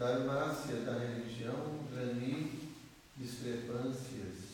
da da religião, grani discrepâncias.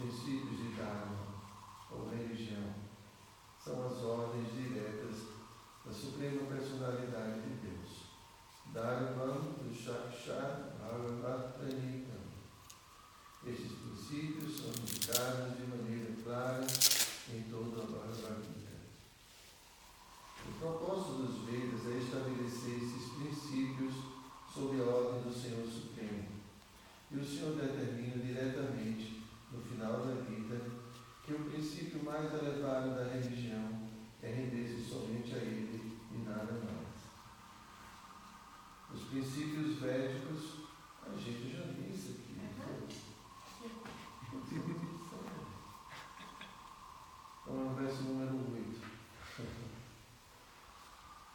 princípios de Dharma ou religião são as ordens diretas da Suprema Personalidade de Deus. dharma do Bhagavata Bhagavatamita. Estes princípios são indicados de maneira clara em toda a Bhagavad Gita. O propósito dos Vedas é estabelecer esses princípios sob a ordem do Senhor Supremo. E o Senhor determina mais elevado da religião é render-se somente a Ele e nada mais. Os princípios védicos, a gente já viu isso aqui. Né? Então é o verso número 8.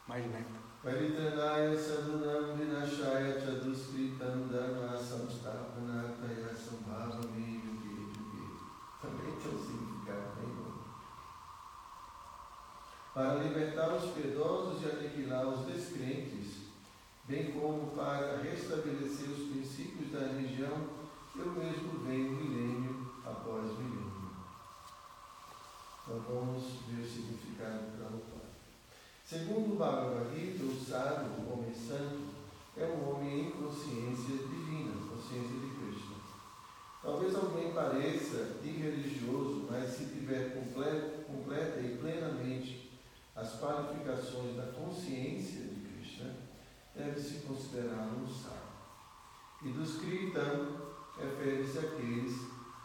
Mais lento. Paritanaya Sadhunam para libertar os piedosos e aniquilar os descrentes, bem como para restabelecer os princípios da religião eu mesmo venho milênio após milênio. Então vamos ver o significado da Upada. Segundo o Bhagavad Gita, o sábio, o homem santo, é um homem em consciência divina, consciência de Krishna. Talvez alguém pareça irreligioso, mas se tiver completo, completa e plenamente as qualificações da consciência de Krishna, deve-se considerá-lo um sábio. E dos Kritam, refere-se àqueles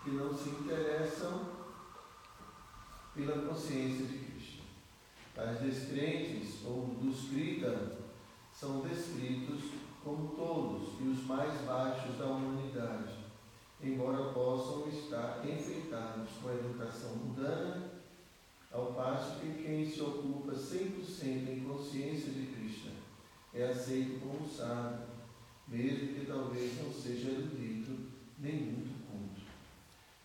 que não se interessam pela consciência de Krishna. As descrentes, ou dos Kritam, são descritos como tolos e os mais baixos da humanidade, embora possam estar enfeitados com a educação mundana, ao passo que quem se ocupa 100% em consciência de Krishna é aceito como sábio, mesmo que talvez não seja erudito nem muito culto.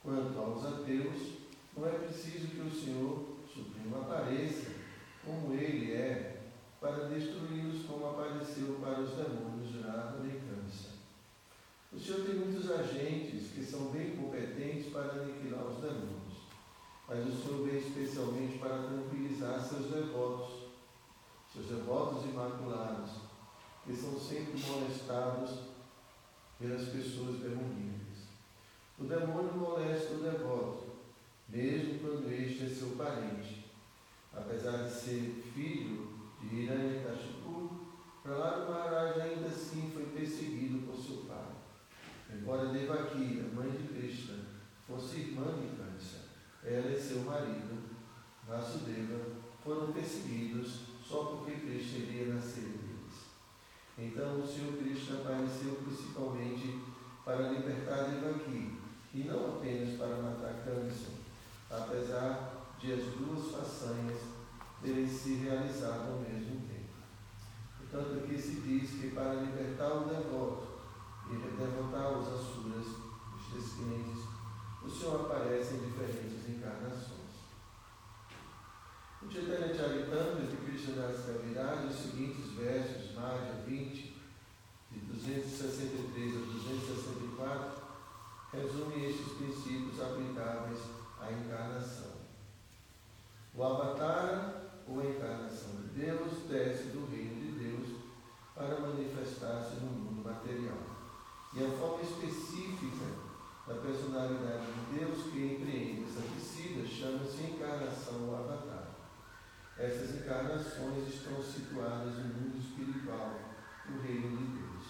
Quanto aos ateus, não é preciso que o Senhor Supremo apareça como ele é para destruí-los como apareceu para os demônios de Rava e Kamsa. O Senhor tem muitos agentes que são bem competentes para aniquilar os demônios, mas o Senhor vem especialmente para tranquilizar seus devotos, seus devotos imaculados, que são sempre molestados pelas pessoas demoníacas. O demônio molesta o devoto, mesmo quando este é seu parente. Apesar de ser filho de Hiranyakashipu, Prahlada Maharaj ainda assim foi perseguido por seu pai. Embora Devaki, a mãe de Krishna, fosse irmã de Kansa, ela e seu marido, Vasudeva, foram perseguidos só porque Krishna iria nascer deles. Então o Senhor Krishna apareceu principalmente para libertar Devaki, e não apenas para matar Kansa, apesar de as duas façanhas terem se realizado ao mesmo tempo. Portanto, aqui se diz que para libertar o devoto e derrotar os asuras, os descrentes, o Senhor aparece em diferentes encarnações. O Chaitanya Charitamrita de Krishna das Kaviraj, os seguintes versos, Madhya 20, de 263 a 264, resume estes princípios aplicáveis à encarnação. O avatar, ou a encarnação de Deus, desce do reino de Deus para manifestar-se no mundo material. E a forma específica da personalidade de Deus que empreende essa descida chama-se encarnação ou avatar. Essas encarnações estão situadas no mundo espiritual, no reino de Deus.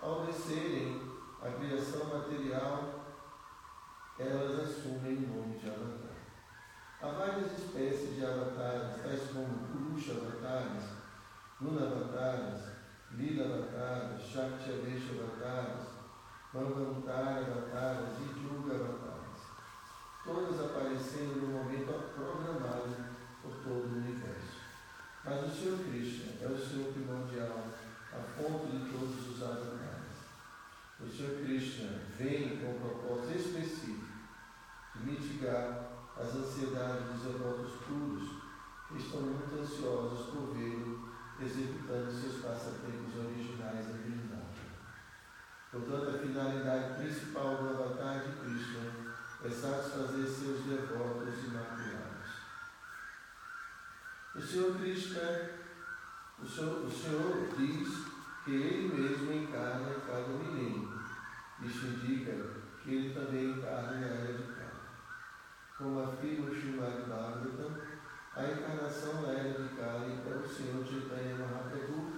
Ao descerem a criação material, elas assumem o nome de avatar. Há várias espécies de avatares, tais como Purusha avatares, Luna avatares, Lila avatares, Shakti Avesha avatares, Manvantara avatares e Yuga avatares. Todas aparecendo no momento programado por todo o universo. Mas o Senhor Krishna é o Senhor primordial, a fonte de todos os avatares. O Senhor Krishna vem com um propósito específico de mitigar as ansiedades dos devotos puros que estão muito ansiosos por vê-lo executando seus passatempos originais em Vrindavan. Portanto, a finalidade principal do avatar de Krishna é satisfazer seus devotos imaculados. Senhor Krishna, o Senhor, o Senhor diz que Ele mesmo encarna cada milênio. Isso indica que Ele também encarna na era de Kali. Como afirma o Srimad Bhagavatam, a encarnação na era de Kali é o Senhor Chaitanya Mahaprabhu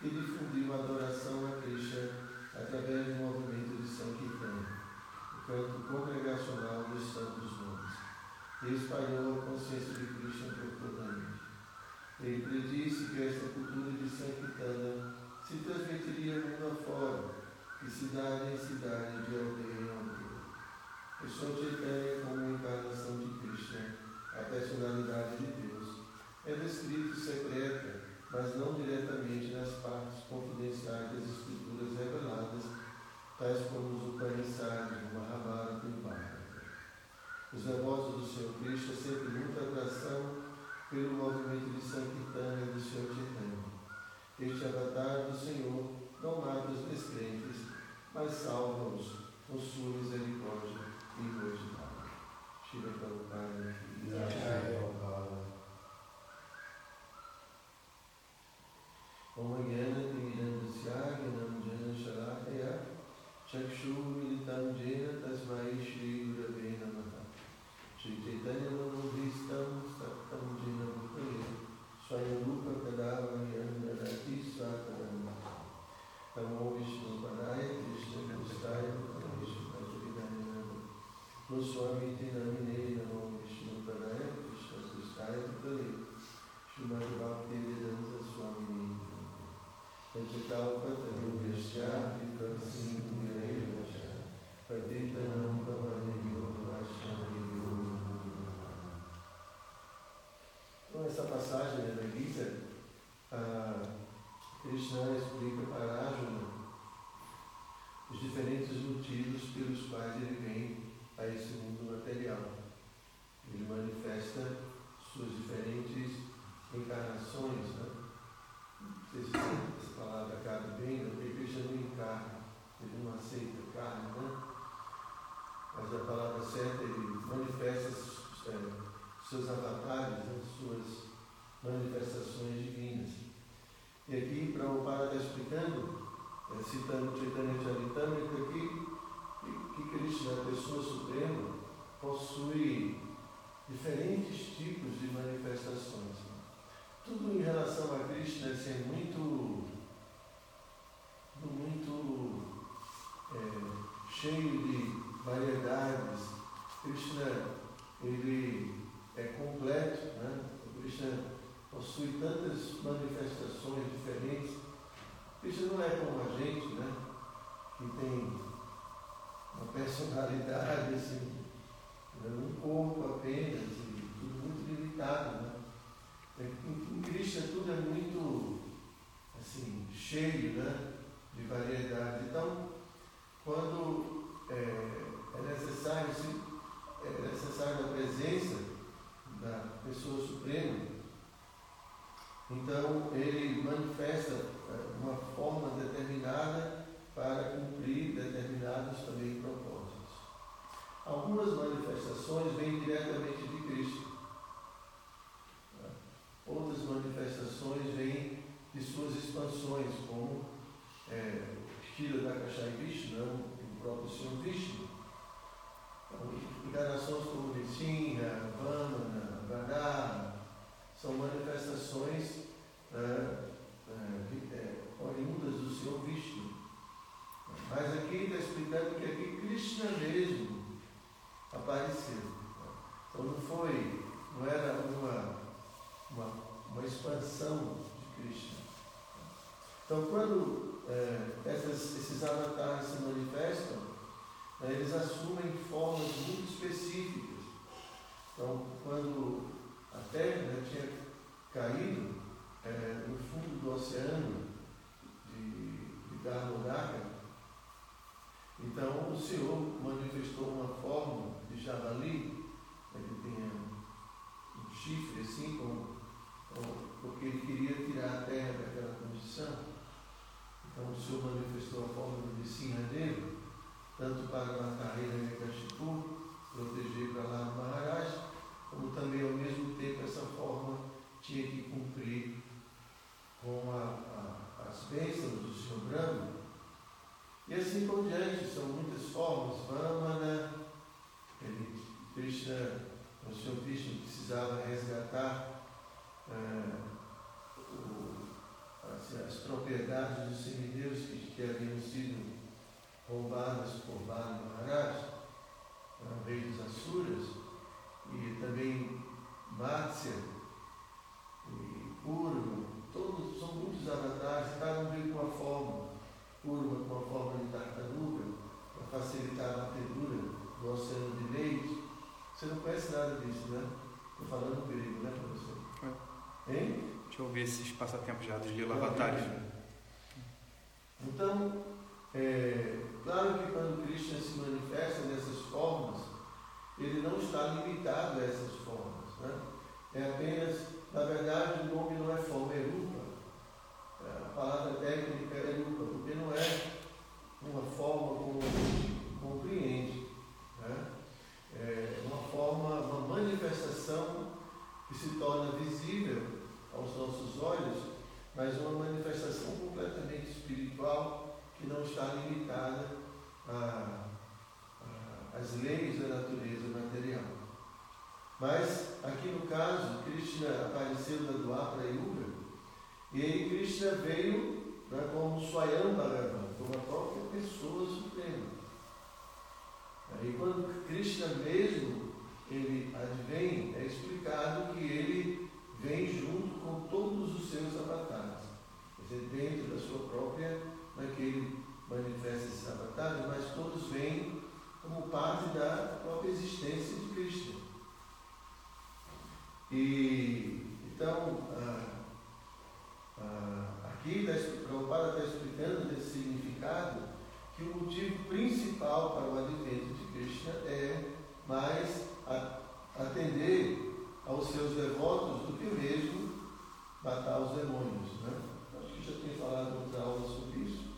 que difundiu a adoração a Krishna através do movimento de Sankirtan, o canto congregacional dos santos nomes, e espalhou a consciência de Krishna profundamente. Ele predisse que esta cultura de Sankirtana se transmitiria mundo afora, de cidade em cidade, de aldeia em aldeia. O Senhor Chaitanya, como encarnação de Krishna, a personalidade de Deus, é descrito secreta, mas não diretamente nas partes confidenciais das escrituras reveladas, tais como os Upanishads, o Mahabharata e o Bhagavata. Os devotos do Senhor Krishna sentem muita atração pelo movimento de Sankirtana do Senhor Chaitanya. Este avatar do Senhor não mata os descrentes, mas salva-os com sua misericórdia e ingratidão. Shiva Prabhupada. Om Jnana Timirandasya Jnanam Jana Shalakaya Chakshu Militam Jena Tasmai Shri Gurave Namaha Shri Chaitanya Manobhistam Saptam Jena Bhutale Goswami Tinamine Namo Vishnu Padaya Krishna Kristaya Putale Srimad Bhakti Vedanta Swami Panchakal Vyasya Pita Sindhu Vacha Padita Nam Pavanyo Vaishnavyo Então essa passagem né, da Gita, a Krishna explica para Arjuna os diferentes motivos pelos quais ele vem a esse mundo material. Ele manifesta suas diferentes encarnações. Né? Não sei se essa palavra cabe bem, né? porque Krishna não encarna, ele não aceita carne, né? Mas a palavra certa, ele manifesta é, seus avatares, né? suas manifestações divinas. E aqui, Prabhupada está explicando, é, citando Chaitanya Charitamrita, aqui, que Krishna, a pessoa suprema, possui diferentes tipos de manifestações. Tudo em relação a Krishna assim, é muito, muito é, cheio de variedades. Krishna ele é completo, né? O Krishna possui tantas manifestações diferentes. Krishna não é como a gente, né? Que tem uma personalidade, assim, né? um corpo apenas, e tudo muito limitado. Né? Em, Cristo tudo é muito assim, cheio né? de variedade. Então, quando é, é necessário, se, é necessário a presença da pessoa suprema, então ele manifesta é, uma forma determinada para cumprir determinados também propósitos. Algumas manifestações vêm diretamente de Cristo. Outras manifestações vêm de suas expansões, como é, Shila Dakashai Vishnu, o próprio Senhor Vishnu. Então, encarnações como Nishinha, Vamana, Vardhana, são manifestações é, oriundas do Senhor Vishnu. Mas aqui está explicando que aqui Krishna mesmo apareceu. Então não foi, não era uma, uma, uma expansão de Krishna. Então quando é, essas, esses avatares se manifestam, né, eles assumem formas muito específicas. Então quando a Terra né, tinha caído é, no fundo do oceano de, de Dharmadaka, então o Senhor manifestou uma forma de javali, que tenha um chifre assim, como, porque ele queria tirar a terra daquela condição. Então o Senhor manifestou a forma do Nissinha dele, tanto para matar rei Kashipu, proteger para lá no Maharaj, como também ao mesmo tempo essa forma tinha que cumprir com a, a, as bênçãos do Senhor Brahma e assim por diante, são muitas formas. Vamana, ele, Krishna, o Senhor Krishna precisava resgatar o, as, propriedades dos semideuses que, que haviam sido roubadas por Bali Maharaj, rei dos Asuras, e também Matsya e Purva, todos são muitos avatares, cada um veio com uma forma curva com a forma de tartaruga para facilitar a batedura do oceano de leite. Você não conhece nada disso, né? Estou falando grego, né, professor? É. Hein? Deixa eu ver esses passatempos já dos Lilavatares. Então, é, claro que quando Krishna se manifesta dessas formas, ele não está limitado a essas formas. Né? É apenas, na verdade, o nome não é forma, é rupa. É, a palavra técnica é rupa, porque não é uma forma como a gente compreende. Né? É uma forma, uma manifestação que se torna visível aos nossos olhos, mas uma manifestação completamente espiritual que não está limitada às leis da natureza material. Mas, aqui no caso, Krishna apareceu da Dwapara Yuga, e aí Krishna veio né, como Swayam Bhagavan, como a própria pessoa suprema. E quando Krishna mesmo ele advém, é explicado que ele vem junto com todos os seus avatares. Quer dizer, dentro da sua própria, não é manifesta esses avatares, mas todos vêm como parte da própria existência de Krishna. E então, ah, ah, aqui Prabhupada está explicando nesse significado que o motivo principal para o advento de Krishna é mais atender aos seus devotos do que mesmo matar os demônios. Né? Acho que já tenho falado em outra aula sobre isso.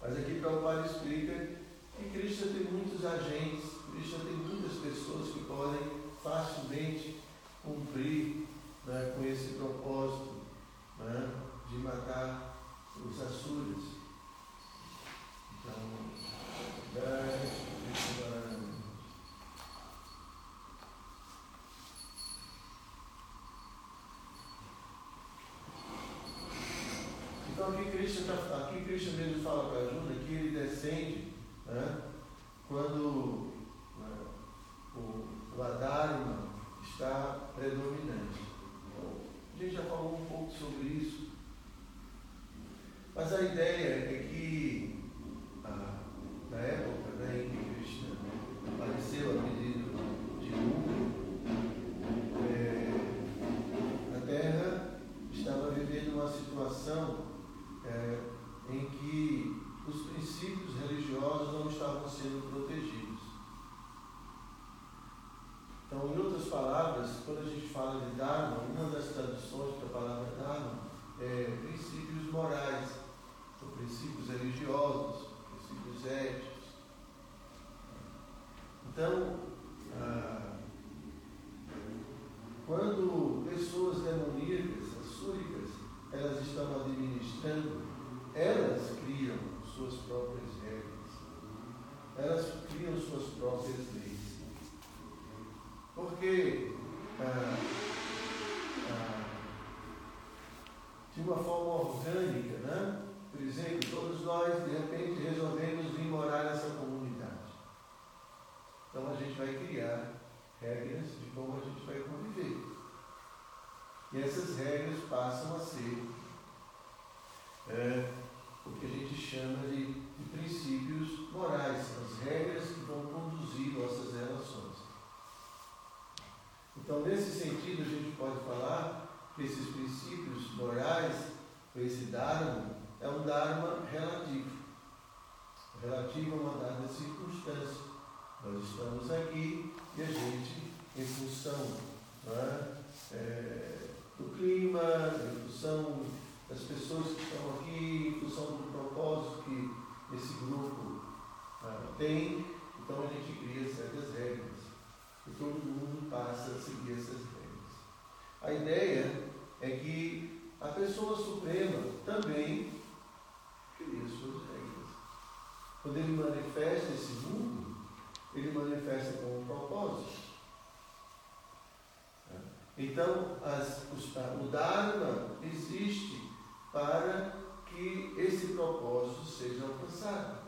Mas aqui Prabhupada explica que Krishna tem muitos agentes, Krishna tem muitas pessoas que podem facilmente cumprir né, com esse propósito né, de matar os asuras. Então, Então aqui Krishna, Krishna mesmo fala para Arjuna que ele descende né, quando né, o, o Adharma está predominante. Então, a gente já falou um pouco sobre isso. Mas a ideia é que ah, na época né, em que Krishna apareceu a pedido de mundo, é, a Terra estava vivendo uma situação é, em que os princípios religiosos não estavam sendo protegidos. Então, em outras palavras, quando a gente fala de Dharma, uma das traduções para a palavra Dharma é princípios morais, ou princípios religiosos, princípios éticos. Então, ah, quando pessoas demoníacas, súricas, elas estão administrando, elas criam suas próprias regras, elas criam suas próprias leis. Porque ah, ah, de uma forma orgânica, né? por exemplo, todos nós de repente resolvemos vir morar nessa comunidade. Então a gente vai criar regras de como a gente vai conviver. E essas regras passam a ser é, o que a gente chama de, de princípios morais, as regras que vão conduzir nossas relações. Então, nesse sentido, a gente pode falar que esses princípios morais, esse Dharma, é um Dharma relativo. Relativo a uma dada circunstância. Nós estamos aqui e a gente, em função é? É, do clima, em função das pessoas que estão aqui, em função do propósito que esse grupo ah, tem. Então a gente cria certas regras e todo mundo passa a seguir essas regras. A ideia é que a pessoa suprema também cria suas regras. Quando ele manifesta esse mundo, ele manifesta com um propósito. Então, as, os, o Dharma existe para que esse propósito seja alcançado.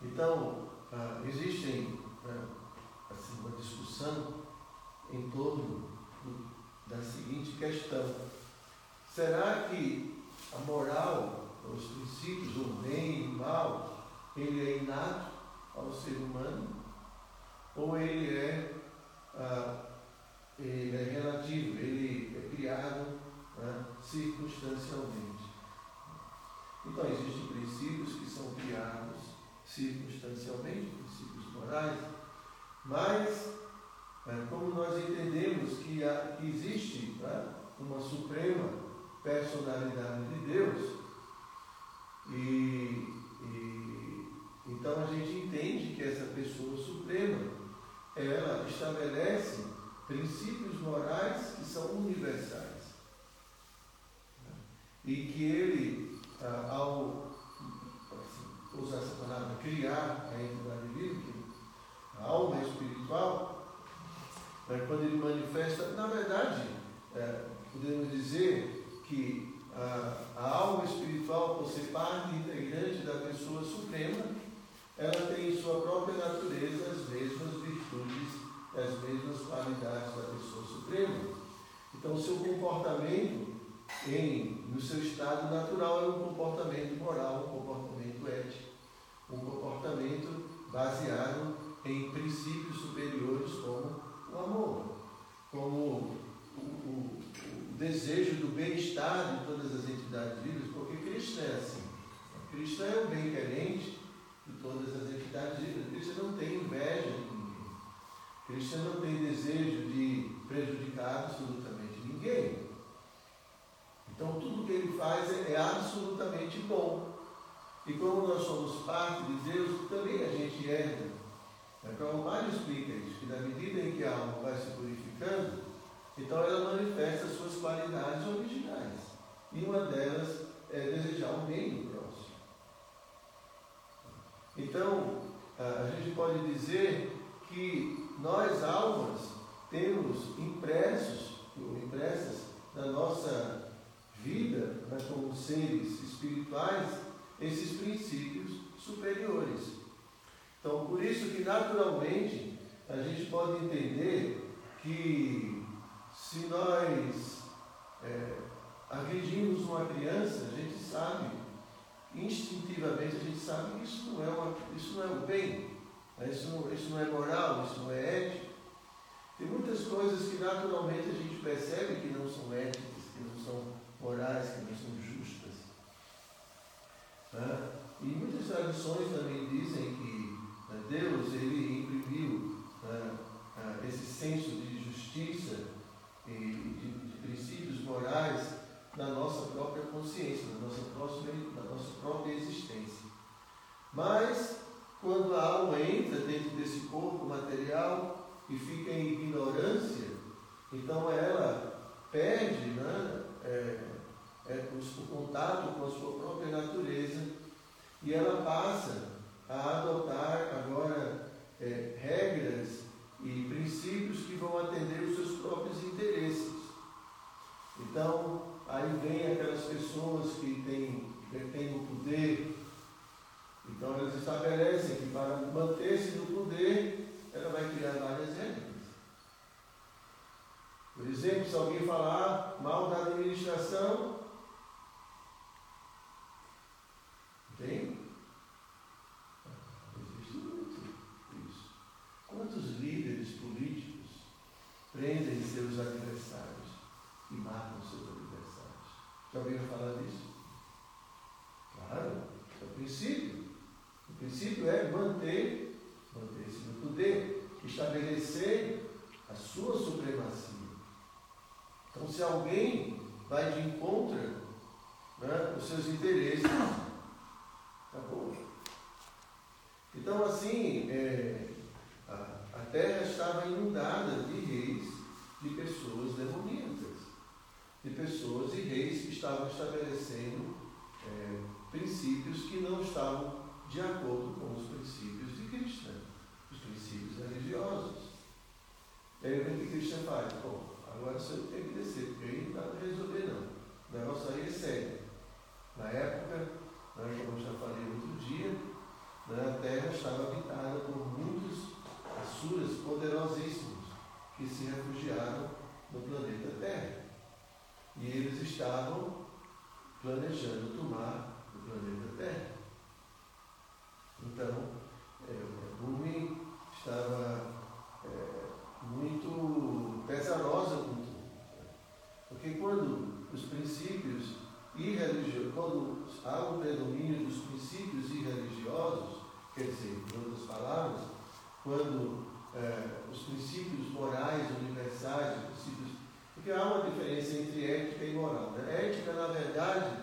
Então, ah, existe ah, assim, uma discussão em torno do, da seguinte questão: será que a moral, os princípios, o bem e o mal, ele é inato ao ser humano? Ou ele é ah, ele é relativo, ele é criado né, circunstancialmente. Então, existem princípios que são criados circunstancialmente, princípios morais, mas, é, como nós entendemos que, há, que existe né, uma suprema personalidade de Deus, e, e então a gente entende que essa pessoa suprema ela estabelece princípios morais que são universais. E que ele, ah, ao assim, usar essa palavra, criar a entidade bíblica, a alma espiritual, né, quando ele manifesta, na verdade, é, podemos dizer que a, a alma espiritual, por ser parte integrante da pessoa suprema, ela baseado em princípios superiores como o amor, como o, o, o desejo do bem-estar de todas as entidades vivas, porque Cristo é assim. Cristo é o bem-querente de todas as entidades vivas. Cristo não tem inveja de ninguém. Cristo não tem desejo de prejudicar absolutamente ninguém. Então tudo que ele faz é, é absolutamente bom. E como nós somos parte de Deus, também a gente herda. Então o Mário explica isso, que na medida em que a alma vai se purificando, então ela manifesta as suas qualidades originais. E uma delas é desejar o bem do próximo. Então, a gente pode dizer que nós, almas, temos impressos, ou impressas na nossa vida, né, como seres espirituais, esses princípios superiores. Então, por isso que naturalmente a gente pode entender que se nós é, agredimos uma criança, a gente sabe, instintivamente a gente sabe que isso não é, uma, isso não é o bem, né? isso não, isso não é moral, isso não é ético. Tem muitas coisas que naturalmente a gente percebe que não são éticas, que não são morais que não são justas. Né? E muitas tradições também dizem que né, Deus ele imprimiu né, esse senso de justiça e de, de, princípios morais na nossa própria consciência, na nossa, próxima, na nossa própria existência. Mas, quando a alma entra dentro desse corpo material e fica em ignorância, então ela perde né, é, é, o contato com a sua própria natureza e ela passa a adotar agora é, regras e princípios que vão atender os seus próprios interesses. Então, aí vem aquelas pessoas que têm, têm o poder, então elas estabelecem que para manter-se no poder, ela vai criar várias regras. Por exemplo, se alguém falar mal da administração, tem? Existe muito isso. Quantos líderes políticos prendem seus adversários e matam seus adversários? Já ouviram falar disso? Claro, é o princípio. O princípio é manter, manter-se no poder, estabelecer a sua supremacia. Então, se alguém vai de encontro né, os seus interesses, acabou. Então, assim, é, a, terra estava inundada de reis, de pessoas demoníacas, de pessoas e reis que estavam estabelecendo é, princípios que não estavam de acordo com os princípios de Cristo, os princípios religiosos. E aí o que Cristo faz? Bom, Agora o senhor tem que descer, porque aí não dá para resolver não. O negócio aí é sério. Na época, né, como eu já falei outro dia, né, a terra estava habitada por muitos assuras poderosíssimos que se refugiaram no planeta Terra. E eles estavam planejando tomar o planeta Terra. Então, é, Rumi estava é, muito pesarosa com tudo. Porque quando os princípios irreligiosos, quando há um predomínio dos princípios irreligiosos, quer dizer, em outras palavras, quando é, os princípios morais universais, os princípios. Porque há uma diferença entre ética e moral. Né? Ética, na verdade,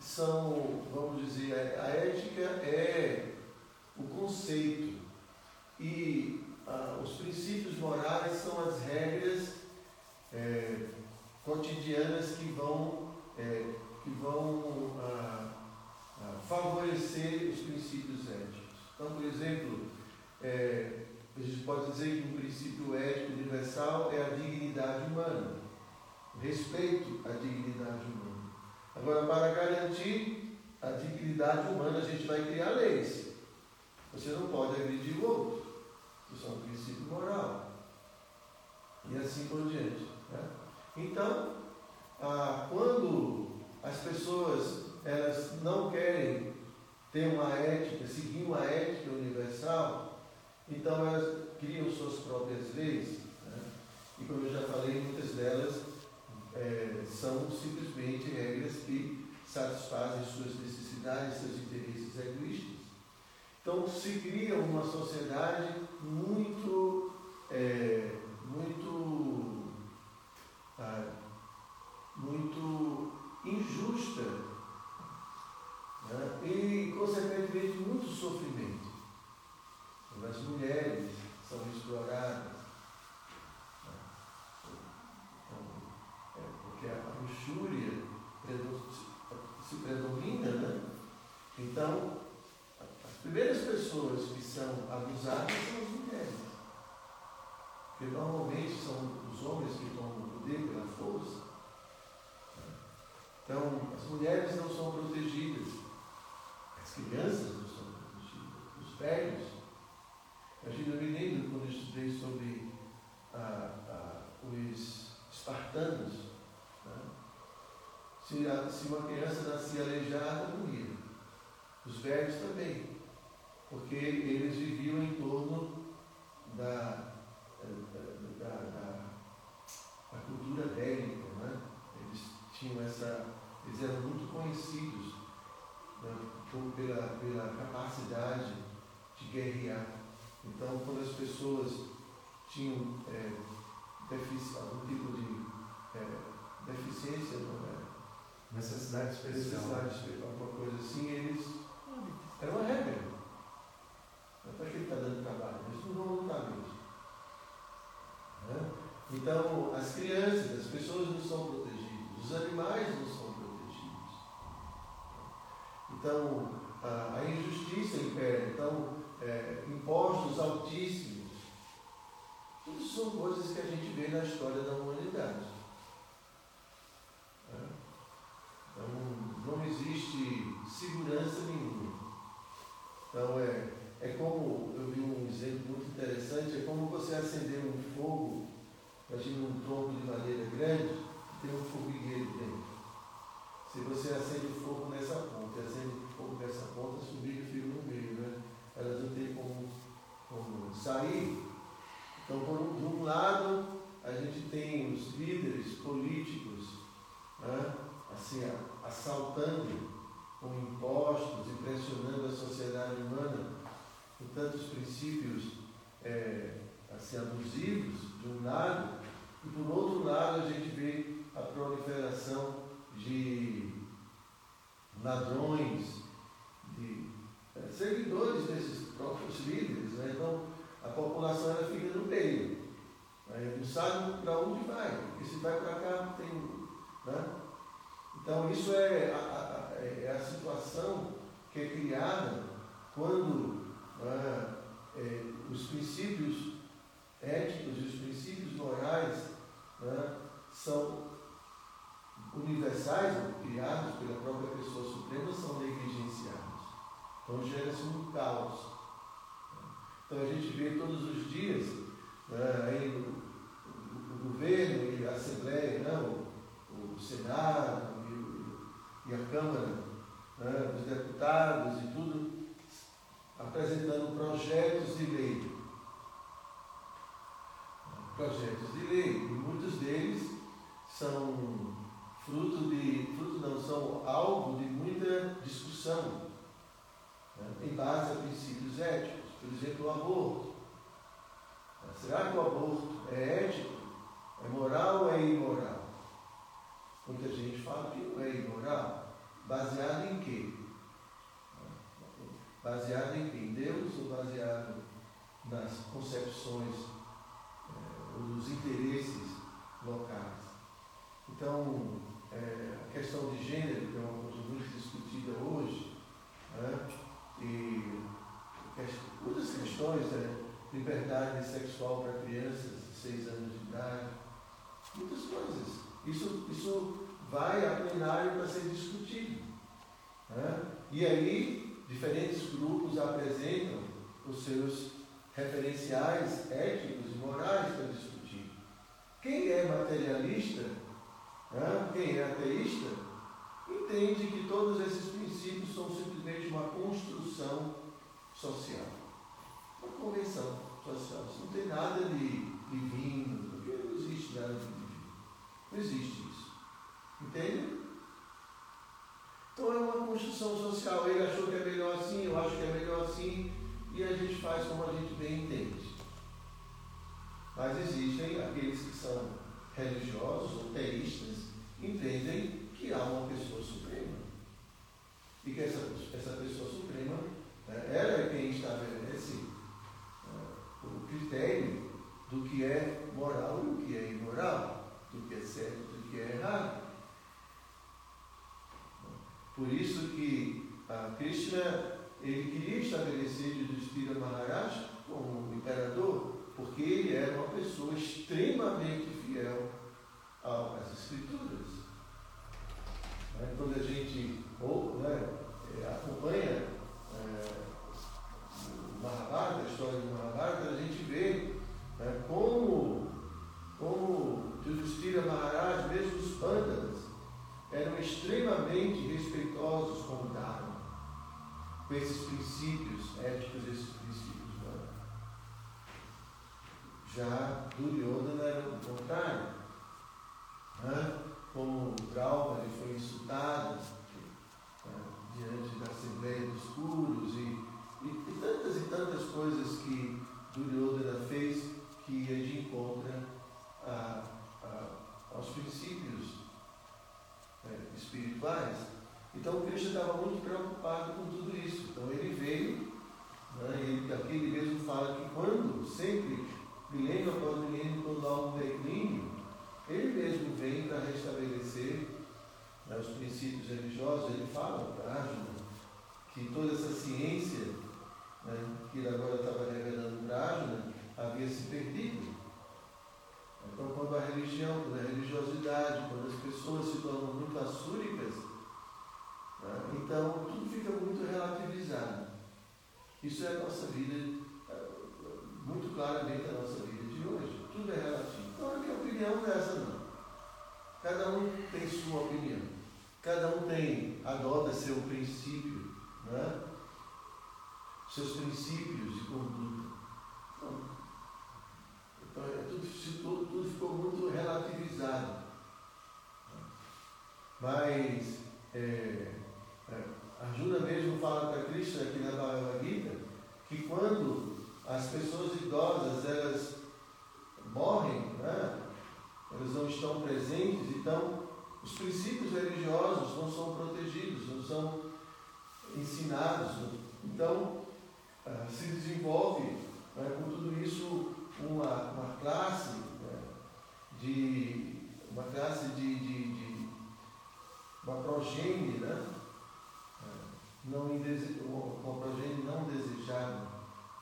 são, vamos dizer, a ética é o conceito e os princípios morais são as regras é, cotidianas que vão, é, que vão ah, favorecer os princípios éticos. Então, por exemplo, é, a gente pode dizer que um princípio ético universal é a dignidade humana, o respeito à dignidade humana. Agora, para garantir a dignidade humana, a gente vai criar leis. Você não pode agredir o outro. Isso é um princípio moral. E assim por diante. Né? Então, ah, quando as pessoas elas não querem ter uma ética, seguir uma ética universal, Então elas criam suas próprias leis, né? e como eu já falei, muitas delas é, são simplesmente regras que satisfazem suas necessidades, seus interesses egoístas. Então se cria uma sociedade muito, é, muito, muito injusta né? e, consequentemente, muito sofrimento. As mulheres são exploradas. Né? Porque a luxúria se predomina, né? Então, primeiras pessoas que são abusadas são as mulheres. Porque normalmente são os homens que tomam o poder pela força. Então, as mulheres não são protegidas, as crianças não são protegidas, os velhos. Imagina, eu me lembro quando eu estudei sobre ah, ah, os espartanos. Né? Se, uma criança nascia aleijada, morria. Os velhos também porque eles viviam em torno da, da, da, da cultura bélica, né? eles tinham essa, eles eram muito conhecidos né? pela, pela capacidade de guerrear. Então, quando as pessoas tinham é, algum tipo de é, deficiência, não é? Necessidade especial, necessidade, alguma coisa assim, eles era uma regra. Para que ele está dando trabalho? Eles não vão lutar mesmo. Né? Então, as crianças, as pessoas não são protegidas, os animais não são protegidos. Então, a, a injustiça impera, então, é, impostos altíssimos. Tudo são coisas que a gente vê na história da humanidade. Né? Então, não existe segurança nenhuma. Então, é é como, eu vi um exemplo muito interessante, é como você acender um fogo, imagina um tronco de madeira grande, e tem um formigueiro dentro. Se você acende o fogo nessa ponta e acende o fogo nessa ponta, as formigas ficam no meio, né? Elas não têm como, como sair. Então, por um, de um lado, a gente tem os líderes políticos, né? assim, assaltando com impostos e pressionando a sociedade humana com tantos princípios é, assim, abusivos, de um lado, e por outro lado a gente vê a proliferação de ladrões, de é, seguidores desses próprios líderes. Né? Então a população ela fica no meio. Né? Não sabe para onde vai, porque se vai para cá não tem. Né? Então isso é a, a, é a situação que é criada quando ah, é, os princípios éticos e os princípios morais né, são universais, criados pela própria pessoa suprema, são negligenciados. Então Então a gente vê todos os dias né, aí, o, o, governo e a Assembleia, né, o, o Senado e, e, a Câmara né, dos Deputados e tudo, apresentando projetos de lei. Projetos de lei, e muitos deles são fruto de, fruto não, são alvo de muita discussão, em base a princípios éticos, por exemplo, o aborto. Será que o aborto é ético? É moral ou é imoral? Muita gente fala que é imoral. Baseado em quê? Baseado em quem? Deus ou baseado nas concepções é, ou nos interesses locais? Então, é, a questão de gênero, que é uma coisa muito discutida hoje, né? E muitas questões, né? liberdade sexual para crianças de 6 anos de idade, muitas coisas. Isso, isso vai a plenário para ser discutido. Né? E aí, Diferentes grupos apresentam os seus referenciais éticos e morais para discutir. Quem é materialista, né, quem é ateísta, entende que todos esses princípios são simplesmente uma construção social. uma convenção social. Isso não tem nada de divino, porque não existe nada de divino. Não existe isso. Entende? Então é uma construção social. Ele achou que é melhor assim, eu acho que é melhor assim, e a gente faz como a gente bem entende. Mas existem aqueles que são religiosos ou teístas, entendem que há uma pessoa suprema. E que essa, essa pessoa suprema, né, ela é quem estabelece né, o critério do que é moral e o que é imoral, do que é certo e do que é errado. Por isso que a Krishna ele queria estabelecer Yudhishthira Maharaj como imperador, porque ele era uma pessoa extremamente fiel às Escrituras. Né? Quando a gente ou, né, é, acompanha é, o Mahabharata, a história do Mahabharata, a gente vê né, como, como Yudhishthira Maharaj, mesmo os Pandavas, eram extremamente respeitosos com o Dharma, com esses princípios éticos, esses princípios morais. Já Duryodhana era o contrário. Né? Como Draupadi foi insultado né? diante da Assembleia dos Puros e, e, e, tantas e tantas coisas que Duryodhana fez que a gente encontra a, a, aos princípios é, espirituais. Então Cristo estava muito preocupado com tudo isso. Então ele veio, né, ele, aqui ele mesmo fala que quando, sempre, milênio após milênio, quando há um declínio, ele mesmo vem para restabelecer né, os princípios religiosos. Ele fala Arjuna que toda essa ciência né, que ele agora estava revelando Arjuna havia se perdido. Então, quando a religião, quando a religiosidade, quando as pessoas se tornam muito assúricas, né, então tudo fica muito relativizado. Isso é a nossa vida, é, muito claramente a nossa vida de hoje. Tudo é relativo. Então, a minha opinião não é não. Cada um tem sua opinião. Cada um tem, adota seu princípio, né? seus princípios de conduta. Então, então, é tudo, tudo, tudo ficou muito relativizado. Mas é, é, Arjuna mesmo fala para Krishna aqui na Bhagavad Gita que quando as pessoas idosas elas morrem, né, elas não estão presentes, então os princípios religiosos não são protegidos, não são ensinados. Então ah, se desenvolve né, com tudo isso uma, uma classe né, de uma classe de, de, de uma progênie, né? Não uma progênie não desejada,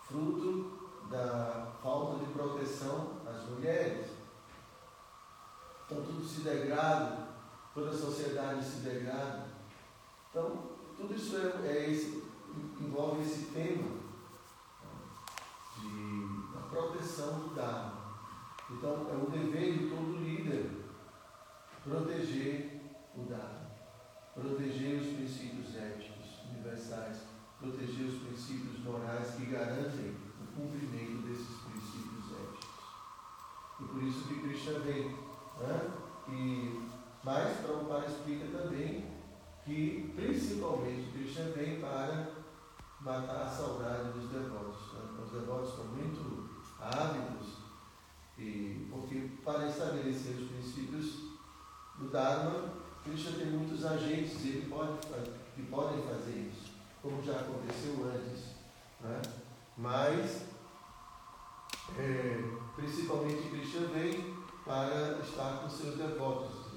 fruto da falta de proteção às mulheres. Então tudo se degrada, toda a sociedade se degrada. Então, tudo isso é, é esse, envolve esse tema proteção do dado. Então, é o dever de todo líder proteger o dado, proteger os princípios éticos universais, proteger os princípios morais que garantem o cumprimento desses princípios éticos. E por isso que Krishna vem. Né? E, mas Prabhupada explica também que, principalmente, Krishna vem para matar a saudade dos devotos. Né? Os devotos estão muito hábitos, e, porque para estabelecer os princípios do Dharma, Krishna tem muitos agentes ele pode, que podem fazer isso, como já aconteceu antes. Né? Mas, é, principalmente Krishna vem para estar com seus devotos,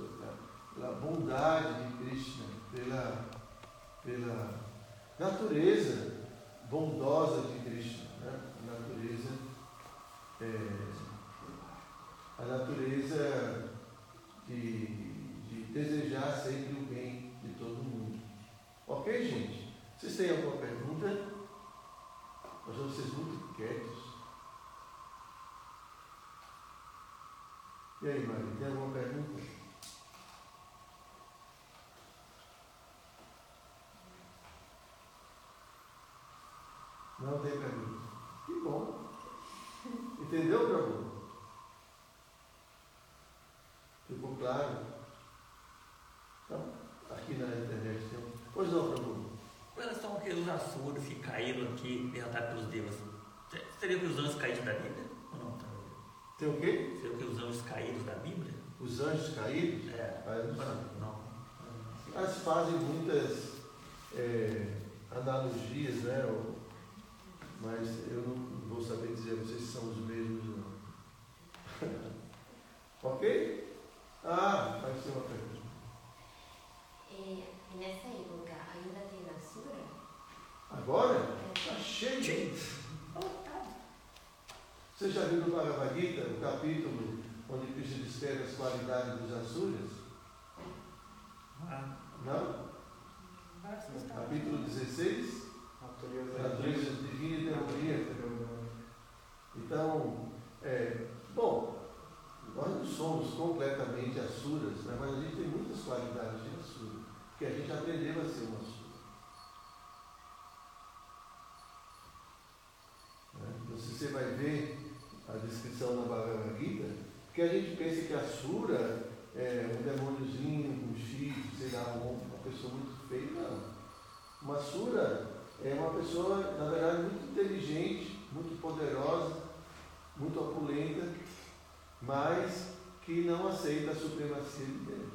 pela bondade de Krishna, pela, pela natureza bondosa de Krishna, né? natureza é, a natureza de, de desejar sempre o bem de todo mundo. Ok, gente? Vocês têm alguma pergunta? Nós vamos ser muito quietos. E aí, Maria, tem alguma pergunta? Não tem pergunta. Que bom. Entendeu, Prabhu? Ficou claro? Então, aqui na internet tem um. Pois não, Prabhu. Com relação àqueles assuros que caíram aqui, derrotados pelos deuses, seria que os anjos caídos da Bíblia? Tem o quê? Seria que os anjos caídos da Bíblia? Os anjos caídos? É. Ah, eu não sei. Não. Elas fazem muitas é, analogias, né? Mas eu não vou saber dizer vocês se são os mesmos não. ok? Ah, vai ser uma pergunta. E nessa época ainda tem Asura? Agora? Está cheio. Cheio. Você já viu no Bhagavad Gita, o capítulo onde Krishna descreve as qualidades dos Asuras? Ah, Não? Capítulo 16, natureza divina e demoníaca. Então, é, bom, nós não somos completamente asuras, né, mas a gente tem muitas qualidades de asura, porque a gente aprendeu a ser uma asura. Né? Então, se você vai ver a descrição na Bhagavad Gita, porque a gente pensa que asura é um demôniozinho um chifre, sei lá, um- uma pessoa muito feia, não. Uma asura é uma pessoa, na verdade, muito inteligente, muito poderosa, muito opulenta, mas que não aceita a supremacia de Deus.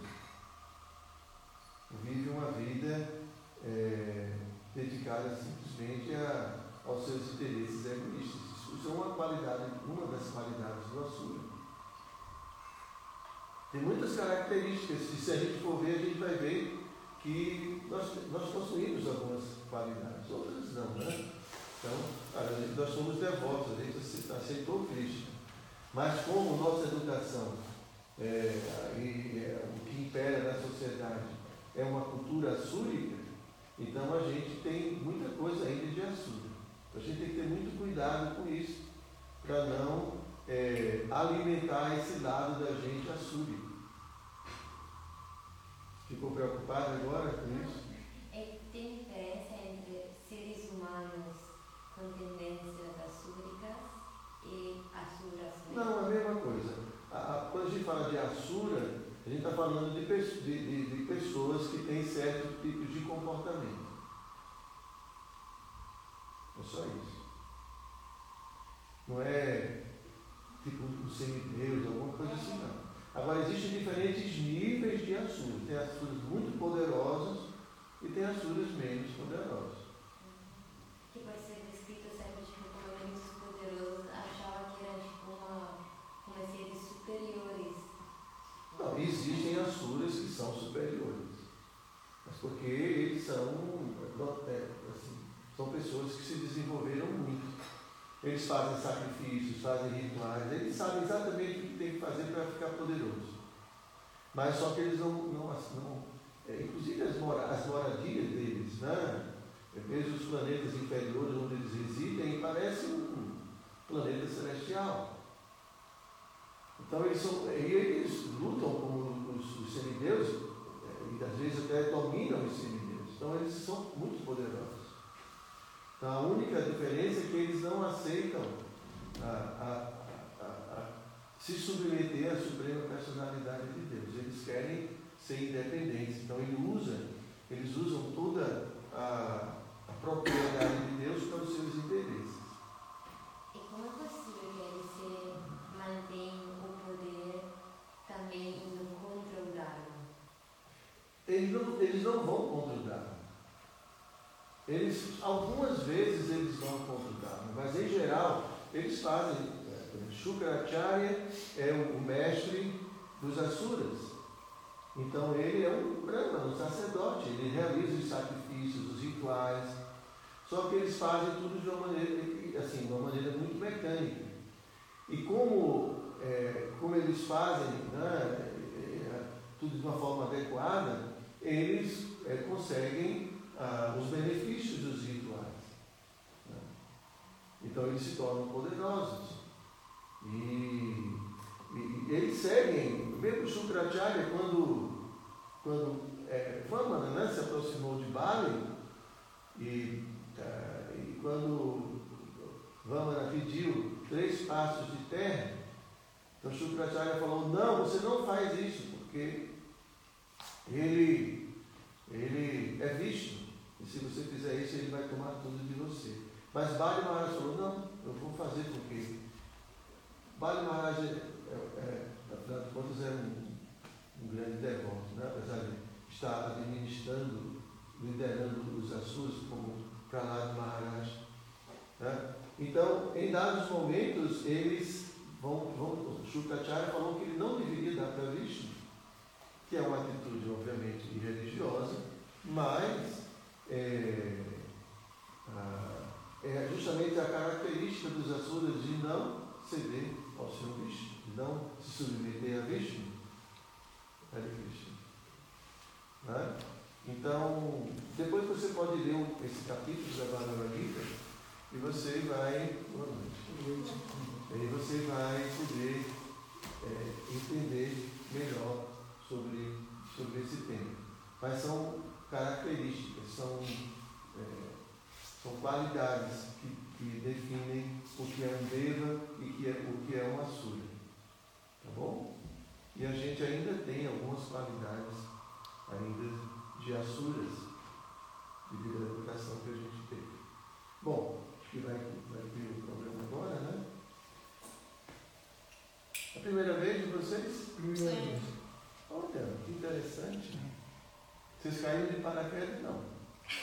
Vive uma vida é, dedicada simplesmente a, aos seus interesses egoístas. Isso é uma qualidade, uma das qualidades do Asura. Tem muitas características, e se a gente for ver, a gente vai ver que nós, nós possuímos algumas qualidades, outras não, né? Então, cara, nós somos devotos, a gente ace- aceitou Cristo. Mas como nossa educação é, e é, o que impera na sociedade é uma cultura assúrica, então a gente tem muita coisa ainda de assura. A gente tem que ter muito cuidado com isso, para não é, alimentar esse lado da gente assúrico. Ficou preocupado agora com isso? É, tem diferença entre seres humanos com tendências assúricas e mesmo? Não, é a mesma coisa. A- a- quando a gente fala de Assura, a gente está falando de, de- de- de pessoas que têm certo tipo de comportamento. Só isso. Não é tipo um semideus, alguma coisa assim, não. Agora, existem diferentes níveis de Assuras. Tem Assuras muito poderosos e tem Assuras menos poderosos. Que pode ser descrito sempre tipo, como elementos poderosos, achava que era tipo uma, como seres superiores. Não, existem asuras que são superiores. Mas porque eles são, é, assim, são pessoas que se desenvolveram muito. Eles fazem sacrifícios, fazem rituais, eles sabem exatamente o que tem que fazer para ficar poderoso. Mas só que eles não, não, não é, inclusive as, mora, as moradias deles, né? Mesmo os planetas inferiores onde eles residem, parecem um planeta celestial. Então eles, são, eles lutam como os, os semideuses, eh, e às vezes até dominam os semideuses. Então eles são muito poderosos. Então a única diferença é que eles não aceitam a, a- a- se submeter à suprema personalidade de Deus. Eles querem ser independentes. Então eles usam, eles usam toda a, propriedade de Deus para os seus interesses. E como é possível que eles se o poder também indo contra o Dharma? Eles não, eles não vão contra o Dharma. Eles, algumas vezes eles vão contra o Dharma, mas em geral eles fazem. é, Shukracharya é o, mestre dos Asuras. Então ele é um brahma, um sacerdote, ele realiza os sacrifícios, os rituais. Só que eles fazem tudo de uma maneira, assim, de uma maneira muito mecânica. E como, é, como eles fazem né, é, tudo de uma forma adequada, eles é, conseguem ah, os benefícios dos rituais. né? Então eles se tornam poderosos. E, e- eles seguem, mesmo Shukracharya, quando, quando é, Vamana né, se aproximou de Bali, e, ah, e quando Vamana pediu três passos de terra, então Shukracharya falou, não, você não faz isso, porque ele, ele é visto. Se você fizer isso, ele vai tomar tudo de você. Mas Bali Maharaj falou, não, eu vou fazer porque Bali Maharaj, é, é, afinal de contas, é um, um grande devoto, né? apesar de estar administrando, liderando os assuntos como Prahlad Maharaj. Né? Então, em dados momentos, eles vão, vão Shukracharya falou que ele não deveria dar para Vishnu, que é uma atitude, obviamente, religiosa, mas é, é justamente a característica dos Asuras de não ceder ao seu Vishnu, de não se submeter a Vishnu. Hare Krishna. Né? Então, depois você pode ler esse capítulo da Bhagavad Gita e você vai. Boa noite. E você vai poder é, entender melhor sobre, sobre esse tema. Mas são características, são, é, são qualidades que, que definem o que é um Deva e que é, o que é um Asura. Tá bom? E a gente ainda tem algumas qualidades ainda de Asuras, devido à educação que a gente teve. Bom, acho que vai, vai ter o problema agora, né? A primeira vez de vocês? Primeira vez. Olha, que interessante. Vocês caíram de paraquedas? Não.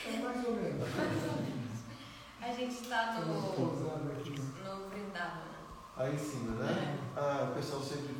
É mais ou menos. A gente está no, no Vrindavana. Aí em cima, né? Ah, o pessoal sempre vê.